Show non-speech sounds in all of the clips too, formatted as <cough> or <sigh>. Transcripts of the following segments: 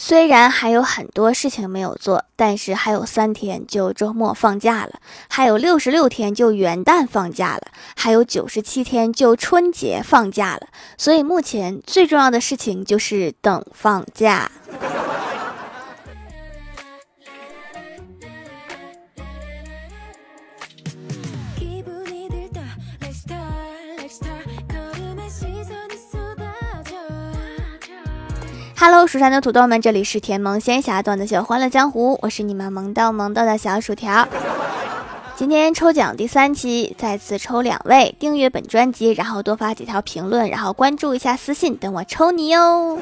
虽然还有很多事情没有做，但是还有三天就周末放假了，还有六十六天就元旦放假了，还有九十七天就春节放假了。所以目前最重要的事情就是等放假。Hello，蜀山的土豆们，这里是甜萌仙侠段子秀《欢乐江湖》，我是你们萌到萌到的小薯条。今天抽奖第三期，再次抽两位订阅本专辑，然后多发几条评论，然后关注一下私信，等我抽你哟。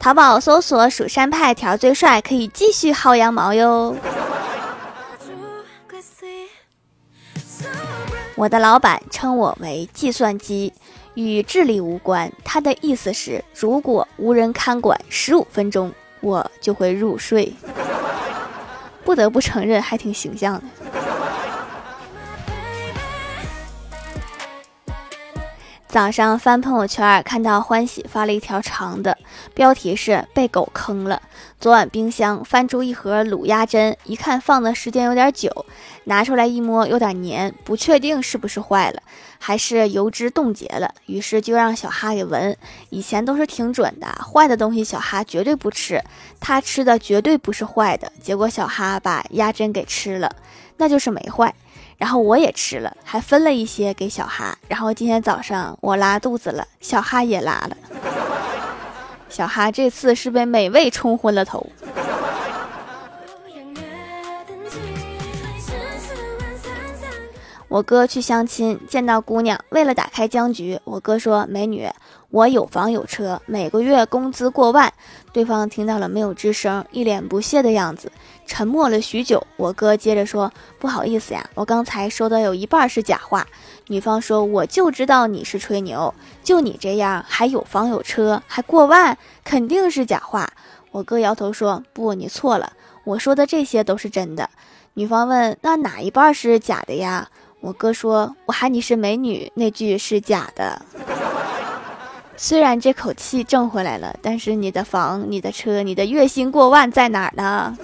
淘宝搜索“蜀山派条最帅”，可以继续薅羊毛哟。我的老板称我为计算机。与智力无关，他的意思是，如果无人看管十五分钟，我就会入睡。不得不承认，还挺形象的。早上翻朋友圈，看到欢喜发了一条长的，标题是“被狗坑了”。昨晚冰箱翻出一盒卤鸭胗，一看放的时间有点久，拿出来一摸有点黏，不确定是不是坏了，还是油脂冻结了。于是就让小哈给闻，以前都是挺准的，坏的东西小哈绝对不吃，他吃的绝对不是坏的。结果小哈把鸭胗给吃了，那就是没坏。然后我也吃了，还分了一些给小哈。然后今天早上我拉肚子了，小哈也拉了。小哈这次是被美味冲昏了头。我哥去相亲，见到姑娘，为了打开僵局，我哥说：“美女，我有房有车，每个月工资过万。”对方听到了没有吱声，一脸不屑的样子，沉默了许久。我哥接着说：“不好意思呀，我刚才说的有一半是假话。”女方说：“我就知道你是吹牛，就你这样还有房有车还过万，肯定是假话。”我哥摇头说：“不，你错了，我说的这些都是真的。”女方问：“那哪一半是假的呀？”我哥说：“我喊你是美女，那句是假的。”虽然这口气挣回来了，但是你的房、你的车、你的月薪过万在哪儿呢？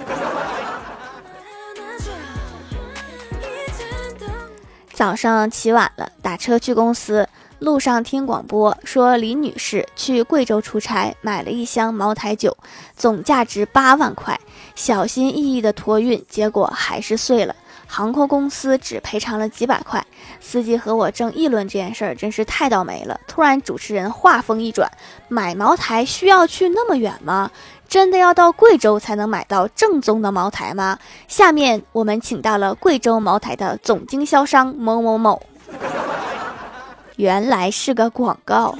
早上起晚了，打车去公司，路上听广播说李女士去贵州出差，买了一箱茅台酒，总价值八万块，小心翼翼的托运，结果还是碎了。航空公司只赔偿了几百块，司机和我正议论这件事儿，真是太倒霉了。突然，主持人话锋一转：“买茅台需要去那么远吗？真的要到贵州才能买到正宗的茅台吗？”下面我们请到了贵州茅台的总经销商某某某，原来是个广告。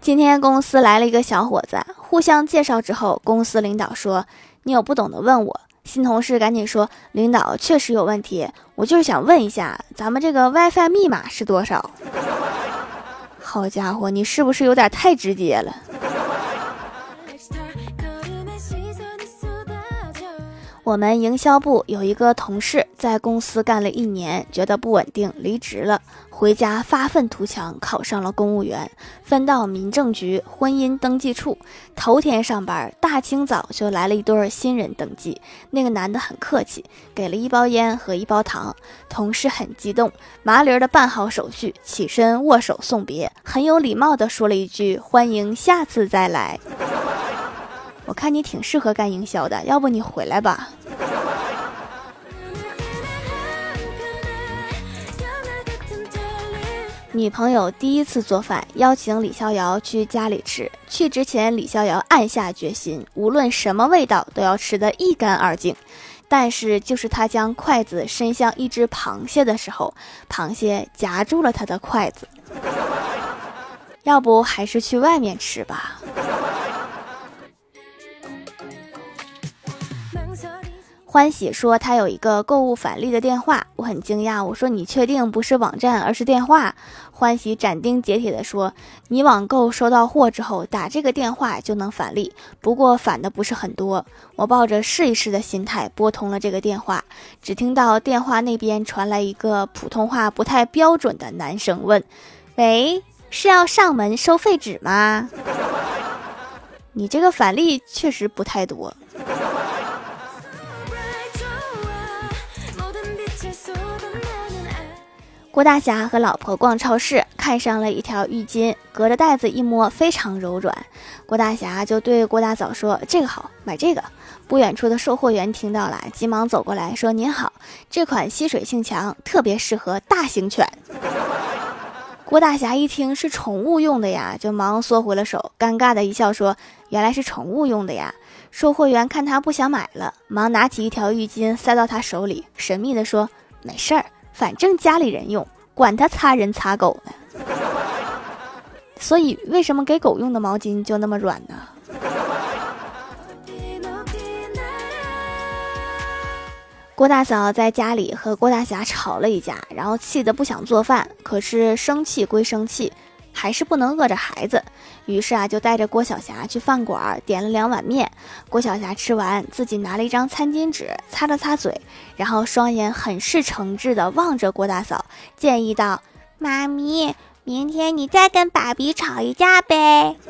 今天公司来了一个小伙子，互相介绍之后，公司领导说：“你有不懂的问我。”新同事赶紧说：“领导确实有问题，我就是想问一下，咱们这个 <laughs> WiFi 密码是多少？”好家伙，你是不是有点太直接了？我们营销部有一个同事在公司干了一年，觉得不稳定，离职了。回家发愤图强，考上了公务员，分到民政局婚姻登记处。头天上班，大清早就来了一对新人登记。那个男的很客气，给了一包烟和一包糖。同事很激动，麻利的办好手续，起身握手送别，很有礼貌的说了一句：“欢迎下次再来。”我看你挺适合干营销的，要不你回来吧。女朋友第一次做饭，邀请李逍遥去家里吃。去之前，李逍遥暗下决心，无论什么味道都要吃得一干二净。但是，就是他将筷子伸向一只螃蟹的时候，螃蟹夹住了他的筷子。要不还是去外面吃吧。欢喜说他有一个购物返利的电话，我很惊讶。我说你确定不是网站，而是电话？欢喜斩钉截铁地说，你网购收到货之后打这个电话就能返利，不过返的不是很多。我抱着试一试的心态拨通了这个电话，只听到电话那边传来一个普通话不太标准的男生问：“喂，是要上门收废纸吗？你这个返利确实不太多。郭大侠和老婆逛超市，看上了一条浴巾，隔着袋子一摸，非常柔软。郭大侠就对郭大嫂说：“这个好，买这个。”不远处的售货员听到了，急忙走过来说：“您好，这款吸水性强，特别适合大型犬。”郭大侠一听是宠物用的呀，就忙缩回了手，尴尬的一笑说：“原来是宠物用的呀。”售货员看他不想买了，忙拿起一条浴巾塞到他手里，神秘的说：“没事儿，反正家里人用，管他擦人擦狗呢。<laughs> ”所以为什么给狗用的毛巾就那么软呢？郭大嫂在家里和郭大侠吵了一架，然后气得不想做饭。可是生气归生气，还是不能饿着孩子。于是啊，就带着郭晓霞去饭馆点了两碗面。郭晓霞吃完，自己拿了一张餐巾纸擦了擦嘴，然后双眼很是诚挚地望着郭大嫂，建议道：“妈咪，明天你再跟爸比吵一架呗。<laughs> ”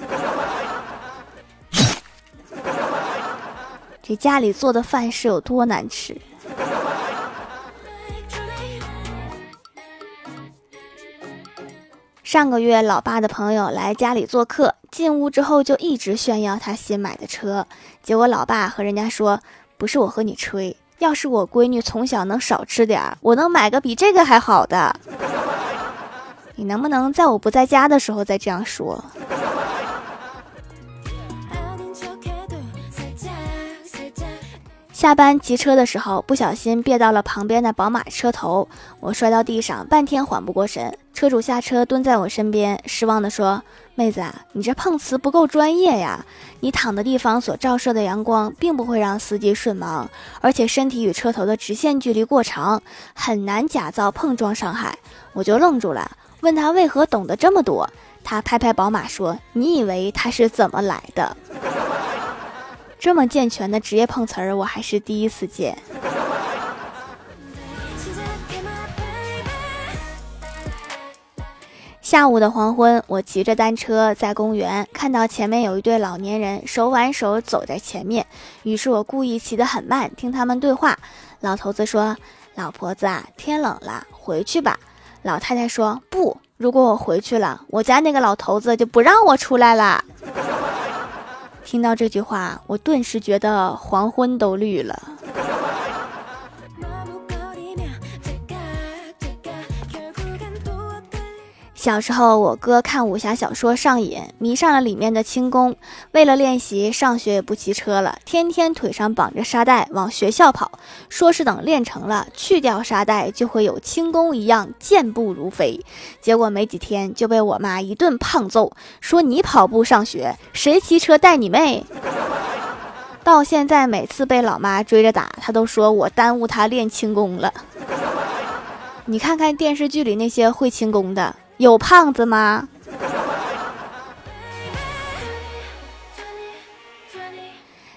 这家里做的饭是有多难吃？上个月，老爸的朋友来家里做客，进屋之后就一直炫耀他新买的车。结果老爸和人家说：“不是我和你吹，要是我闺女从小能少吃点儿，我能买个比这个还好的。你能不能在我不在家的时候再这样说？”下班骑车的时候，不小心别到了旁边的宝马车头，我摔到地上，半天缓不过神。车主下车蹲在我身边，失望地说：“妹子啊，你这碰瓷不够专业呀！你躺的地方所照射的阳光，并不会让司机瞬盲，而且身体与车头的直线距离过长，很难假造碰撞伤害。”我就愣住了，问他为何懂得这么多。他拍拍宝马说：“你以为他是怎么来的？”这么健全的职业碰瓷儿，我还是第一次见。下午的黄昏，我骑着单车在公园，看到前面有一对老年人手挽手走在前面，于是我故意骑得很慢，听他们对话。老头子说：“老婆子啊，天冷了，回去吧。”老太太说：“不，如果我回去了，我家那个老头子就不让我出来了。”听到这句话，我顿时觉得黄昏都绿了。小时候，我哥看武侠小说上瘾，迷上了里面的轻功。为了练习，上学也不骑车了，天天腿上绑着沙袋往学校跑，说是等练成了，去掉沙袋就会有轻功一样健步如飞。结果没几天就被我妈一顿胖揍，说你跑步上学，谁骑车带你妹？到现在每次被老妈追着打，她都说我耽误她练轻功了。<laughs> 你看看电视剧里那些会轻功的。有胖子吗？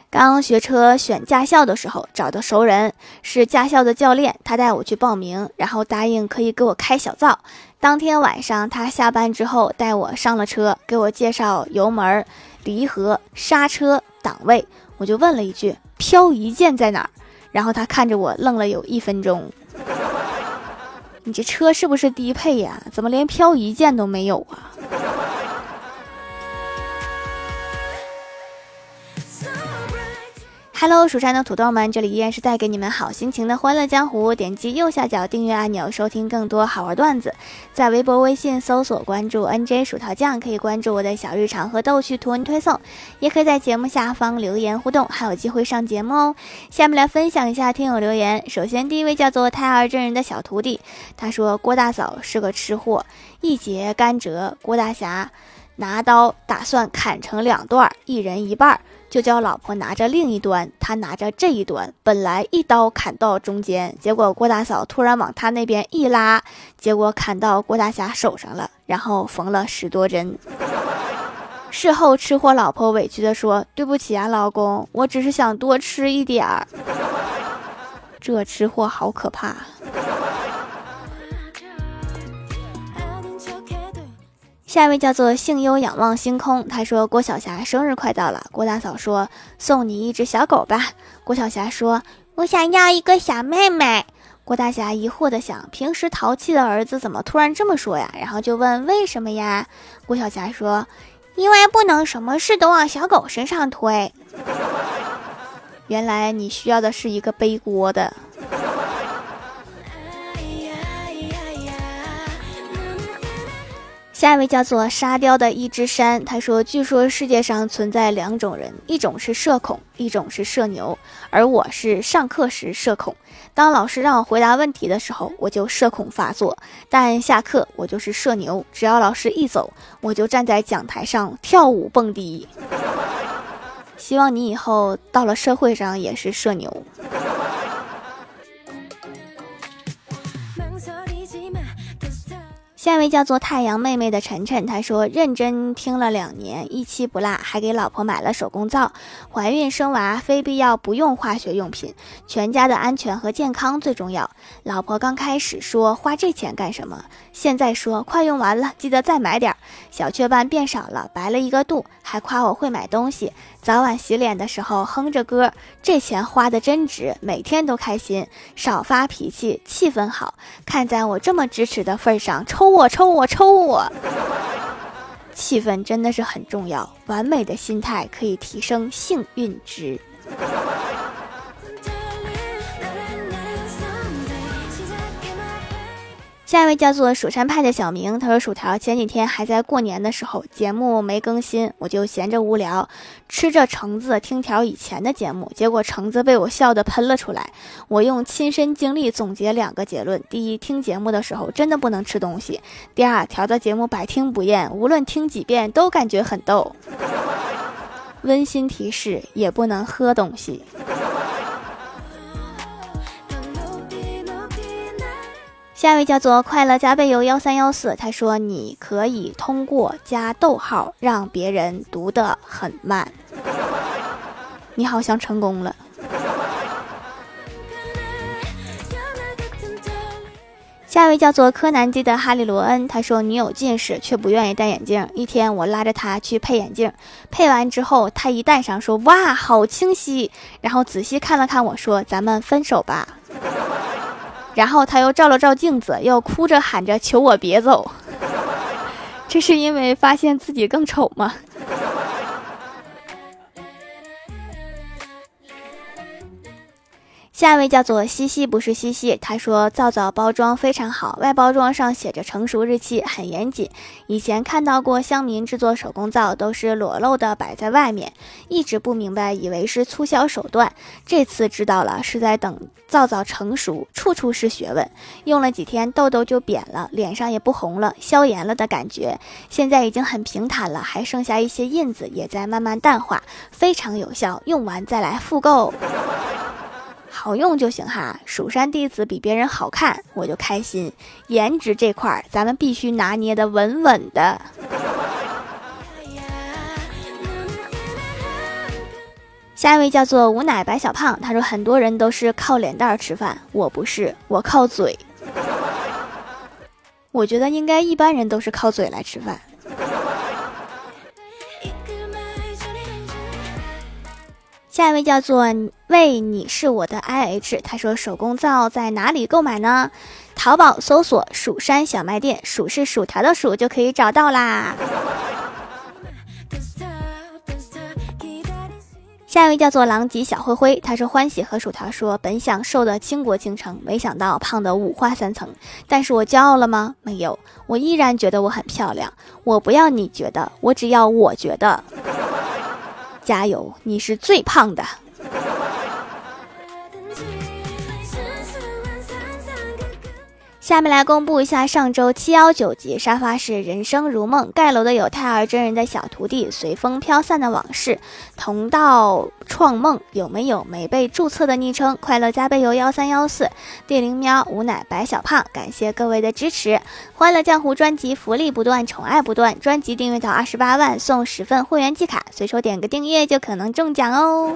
刚学车选驾校的时候，找的熟人是驾校的教练，他带我去报名，然后答应可以给我开小灶。当天晚上，他下班之后带我上了车，给我介绍油门、离合、刹车、档位。我就问了一句：“漂移键在哪儿？”然后他看着我愣了有一分钟。你这车是不是低配呀？怎么连漂移键都没有啊？Hello，蜀山的土豆们，这里依然是带给你们好心情的欢乐江湖。点击右下角订阅按钮，收听更多好玩段子。在微博、微信搜索关注 NJ 薯条酱，可以关注我的小日常和逗趣图文推送，也可以在节目下方留言互动，还有机会上节目哦。下面来分享一下听友留言。首先，第一位叫做胎儿真人的小徒弟，他说郭大嫂是个吃货，一节甘蔗，郭大侠拿刀打算砍成两段，一人一半。就叫老婆拿着另一端，他拿着这一端。本来一刀砍到中间，结果郭大嫂突然往他那边一拉，结果砍到郭大侠手上了，然后缝了十多针。<laughs> 事后吃货老婆委屈的说：“对不起啊，老公，我只是想多吃一点儿。”这吃货好可怕。下一位叫做幸优仰望星空，他说郭晓霞生日快到了，郭大嫂说送你一只小狗吧。郭晓霞说我想要一个小妹妹。郭大侠疑惑的想，平时淘气的儿子怎么突然这么说呀？然后就问为什么呀？郭晓霞说因为不能什么事都往小狗身上推。原来你需要的是一个背锅的。下一位叫做沙雕的一只山，他说：“据说世界上存在两种人，一种是社恐，一种是社牛。而我是上课时社恐，当老师让我回答问题的时候，我就社恐发作；但下课我就是社牛，只要老师一走，我就站在讲台上跳舞蹦迪。<laughs> 希望你以后到了社会上也是社牛。”下一位叫做太阳妹妹的晨晨，她说认真听了两年，一期不落，还给老婆买了手工皂。怀孕生娃非必要不用化学用品，全家的安全和健康最重要。老婆刚开始说花这钱干什么，现在说快用完了，记得再买点。小雀斑变少了，白了一个度，还夸我会买东西。早晚洗脸的时候哼着歌，这钱花的真值，每天都开心，少发脾气，气氛好。看在我这么支持的份上，抽我抽我抽我，气氛真的是很重要，完美的心态可以提升幸运值。下一位叫做蜀山派的小明，他说：“薯条前几天还在过年的时候，节目没更新，我就闲着无聊，吃着橙子听条以前的节目，结果橙子被我笑得喷了出来。我用亲身经历总结两个结论：第一，听节目的时候真的不能吃东西；第二，条的节目百听不厌，无论听几遍都感觉很逗。温馨提示：也不能喝东西。”下一位叫做快乐加倍油幺三幺四，他说你可以通过加逗号让别人读得很慢。你好像成功了。下一位叫做柯南基的哈利罗恩，他说女友近视却不愿意戴眼镜。一天我拉着他去配眼镜，配完之后他一戴上说哇好清晰，然后仔细看了看我说咱们分手吧。然后他又照了照镜子，又哭着喊着求我别走。<laughs> 这是因为发现自己更丑吗？下一位叫做西西，不是西西。他说皂皂包装非常好，外包装上写着成熟日期，很严谨。以前看到过乡民制作手工皂都是裸露的摆在外面，一直不明白，以为是促销手段。这次知道了，是在等皂皂成熟，处处是学问。用了几天，痘痘就扁了，脸上也不红了，消炎了的感觉。现在已经很平坦了，还剩下一些印子，也在慢慢淡化，非常有效。用完再来复购。好用就行哈，蜀山弟子比别人好看，我就开心。颜值这块儿，咱们必须拿捏的稳稳的。下一位叫做无奶白小胖，他说很多人都是靠脸蛋吃饭，我不是，我靠嘴。我觉得应该一般人都是靠嘴来吃饭。下一位叫做为你是我的 I H，他说手工皂在哪里购买呢？淘宝搜索“蜀山小卖店”，薯是薯条的薯就可以找到啦。下一位叫做狼藉小灰灰，他说欢喜和薯条说本想瘦的倾国倾城，没想到胖的五花三层。但是我骄傲了吗？没有，我依然觉得我很漂亮。我不要你觉得，我只要我觉得。加油，你是最胖的。下面来公布一下上周七幺九集沙发是人生如梦盖楼的有太儿真人的小徒弟随风飘散的往事。同道创梦有没有没被注册的昵称？快乐加倍油幺三幺四。地灵喵吾乃白小胖感谢各位的支持。欢乐江湖专辑福利不断宠爱不断。专辑订阅到二十八万送十份会员季卡随手点个订阅就可能中奖哦。